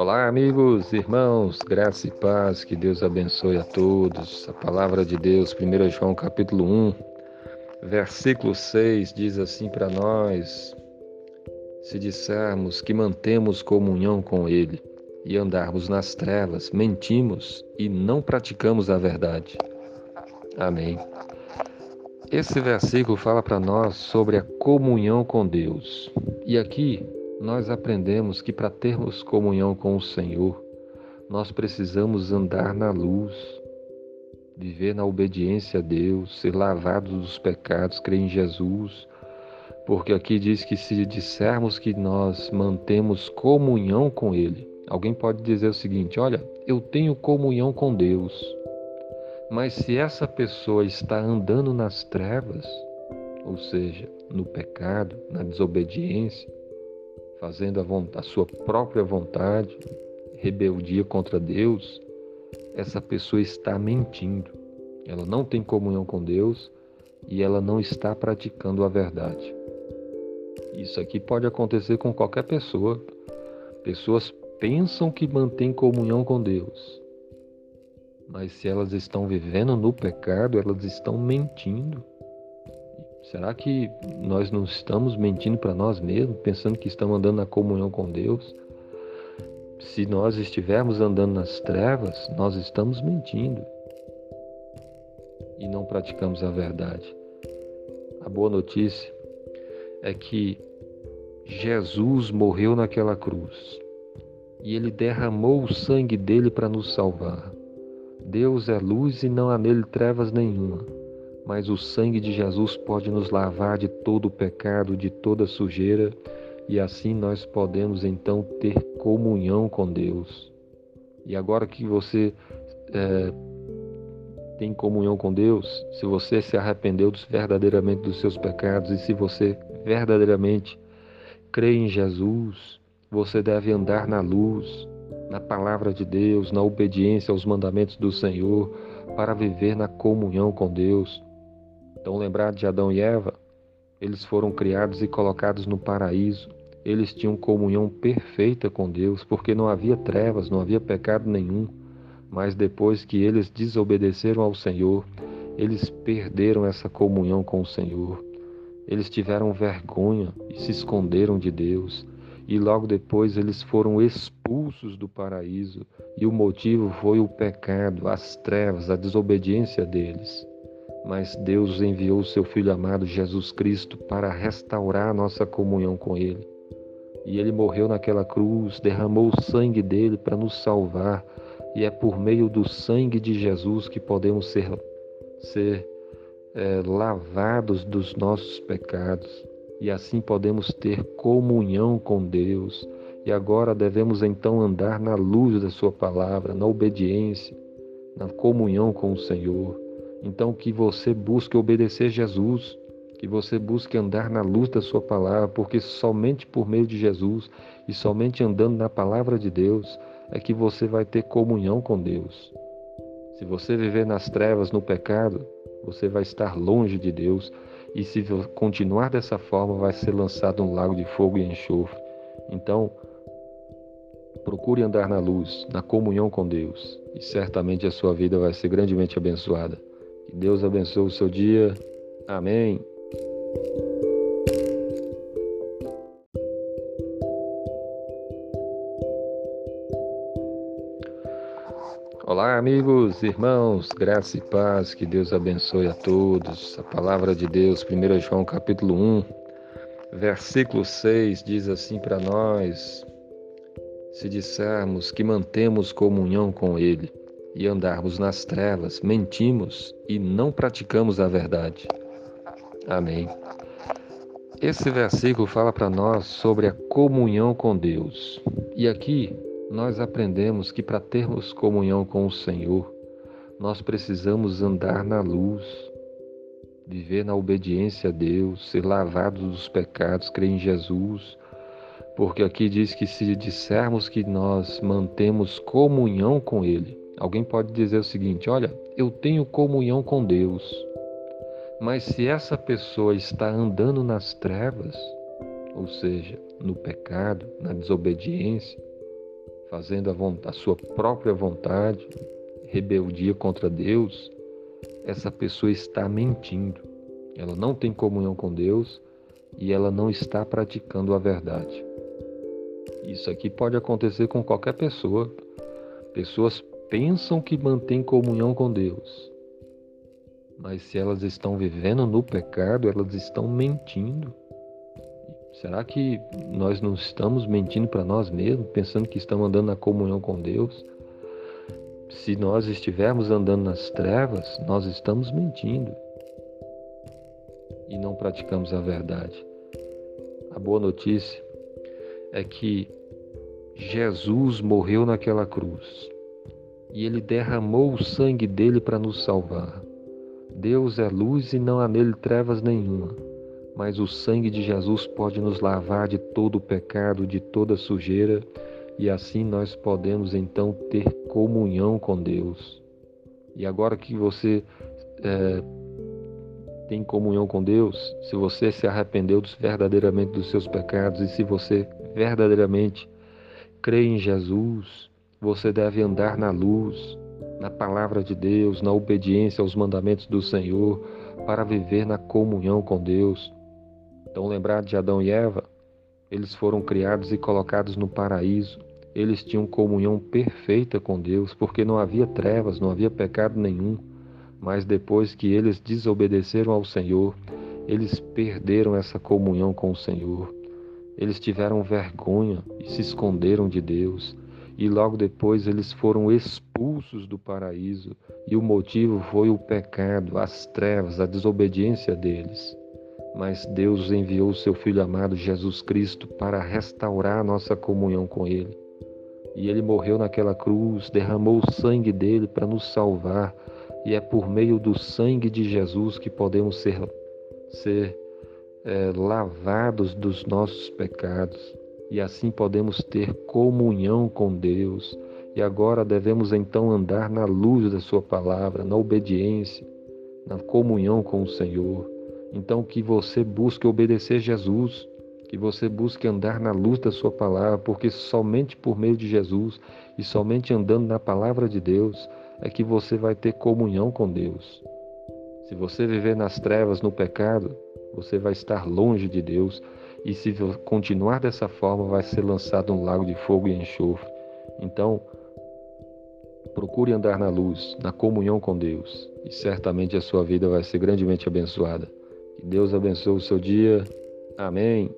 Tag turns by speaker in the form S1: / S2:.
S1: Olá, amigos, irmãos, graça e paz, que Deus abençoe a todos. A palavra de Deus, 1 João capítulo 1, versículo 6, diz assim para nós: Se dissermos que mantemos comunhão com Ele e andarmos nas trevas, mentimos e não praticamos a verdade. Amém. Esse versículo fala para nós sobre a comunhão com Deus. E aqui nós aprendemos que para termos comunhão com o Senhor, nós precisamos andar na luz, viver na obediência a Deus, ser lavados dos pecados, crer em Jesus, porque aqui diz que se dissermos que nós mantemos comunhão com Ele, alguém pode dizer o seguinte: olha, eu tenho comunhão com Deus, mas se essa pessoa está andando nas trevas, ou seja, no pecado, na desobediência, fazendo a, a sua própria vontade, rebeldia contra Deus, essa pessoa está mentindo. Ela não tem comunhão com Deus e ela não está praticando a verdade. Isso aqui pode acontecer com qualquer pessoa. Pessoas pensam que mantêm comunhão com Deus, mas se elas estão vivendo no pecado, elas estão mentindo. Será que nós não estamos mentindo para nós mesmos, pensando que estamos andando na comunhão com Deus? Se nós estivermos andando nas trevas, nós estamos mentindo e não praticamos a verdade. A boa notícia é que Jesus morreu naquela cruz e ele derramou o sangue dele para nos salvar. Deus é luz e não há nele trevas nenhuma mas o sangue de Jesus pode nos lavar de todo o pecado, de toda sujeira, e assim nós podemos então ter comunhão com Deus. E agora que você é, tem comunhão com Deus, se você se arrependeu verdadeiramente dos seus pecados e se você verdadeiramente crê em Jesus, você deve andar na luz, na palavra de Deus, na obediência aos mandamentos do Senhor, para viver na comunhão com Deus. Então, lembrar de Adão e Eva, eles foram criados e colocados no paraíso. Eles tinham comunhão perfeita com Deus, porque não havia trevas, não havia pecado nenhum. Mas depois que eles desobedeceram ao Senhor, eles perderam essa comunhão com o Senhor. Eles tiveram vergonha e se esconderam de Deus. E logo depois eles foram expulsos do paraíso. E o motivo foi o pecado, as trevas, a desobediência deles mas Deus enviou o seu Filho amado Jesus Cristo para restaurar a nossa comunhão com Ele. E Ele morreu naquela cruz, derramou o sangue dele para nos salvar, e é por meio do sangue de Jesus que podemos ser, ser é, lavados dos nossos pecados, e assim podemos ter comunhão com Deus. E agora devemos então andar na luz da Sua palavra, na obediência, na comunhão com o Senhor então, que você busque obedecer Jesus, que você busque andar na luz da Sua palavra, porque somente por meio de Jesus e somente andando na palavra de Deus é que você vai ter comunhão com Deus. Se você viver nas trevas, no pecado, você vai estar longe de Deus e se continuar dessa forma, vai ser lançado um lago de fogo e enxofre. Então, procure andar na luz, na comunhão com Deus, e certamente a sua vida vai ser grandemente abençoada. Que Deus abençoe o seu dia. Amém. Olá, amigos, irmãos, graça e paz, que Deus abençoe a todos. A palavra de Deus, 1 João capítulo 1, versículo 6, diz assim para nós: Se dissermos que mantemos comunhão com Ele e andarmos nas trevas, mentimos e não praticamos a verdade. Amém. Esse versículo fala para nós sobre a comunhão com Deus. E aqui nós aprendemos que para termos comunhão com o Senhor, nós precisamos andar na luz, viver na obediência a Deus, ser lavados dos pecados, crer em Jesus. Porque aqui diz que se dissermos que nós mantemos comunhão com Ele, Alguém pode dizer o seguinte: olha, eu tenho comunhão com Deus, mas se essa pessoa está andando nas trevas, ou seja, no pecado, na desobediência, fazendo a, a sua própria vontade, rebeldia contra Deus, essa pessoa está mentindo. Ela não tem comunhão com Deus e ela não está praticando a verdade. Isso aqui pode acontecer com qualquer pessoa. Pessoas pensam que mantêm comunhão com Deus, mas se elas estão vivendo no pecado, elas estão mentindo. Será que nós não estamos mentindo para nós mesmos, pensando que estamos andando na comunhão com Deus? Se nós estivermos andando nas trevas, nós estamos mentindo e não praticamos a verdade. A boa notícia é que Jesus morreu naquela cruz e ele derramou o sangue dele para nos salvar. Deus é luz e não há nele trevas nenhuma, mas o sangue de Jesus pode nos lavar de todo o pecado, de toda sujeira, e assim nós podemos então ter comunhão com Deus. E agora que você é, tem comunhão com Deus, se você se arrependeu verdadeiramente dos seus pecados e se você verdadeiramente crê em Jesus, você deve andar na luz, na palavra de Deus, na obediência aos mandamentos do Senhor, para viver na comunhão com Deus. Então, lembrar de Adão e Eva? Eles foram criados e colocados no paraíso. Eles tinham comunhão perfeita com Deus, porque não havia trevas, não havia pecado nenhum. Mas depois que eles desobedeceram ao Senhor, eles perderam essa comunhão com o Senhor. Eles tiveram vergonha e se esconderam de Deus e logo depois eles foram expulsos do paraíso, e o motivo foi o pecado, as trevas, a desobediência deles. Mas Deus enviou seu Filho amado Jesus Cristo para restaurar a nossa comunhão com Ele. E Ele morreu naquela cruz, derramou o sangue dele para nos salvar, e é por meio do sangue de Jesus que podemos ser, ser é, lavados dos nossos pecados e assim podemos ter comunhão com Deus. E agora devemos então andar na luz da Sua palavra, na obediência, na comunhão com o Senhor. Então, que você busque obedecer Jesus, que você busque andar na luz da Sua palavra, porque somente por meio de Jesus e somente andando na palavra de Deus é que você vai ter comunhão com Deus. Se você viver nas trevas, no pecado, você vai estar longe de Deus e se continuar dessa forma, vai ser lançado um lago de fogo e enxofre. Então, procure andar na luz, na comunhão com Deus, e certamente a sua vida vai ser grandemente abençoada. Que Deus abençoe o seu dia. Amém.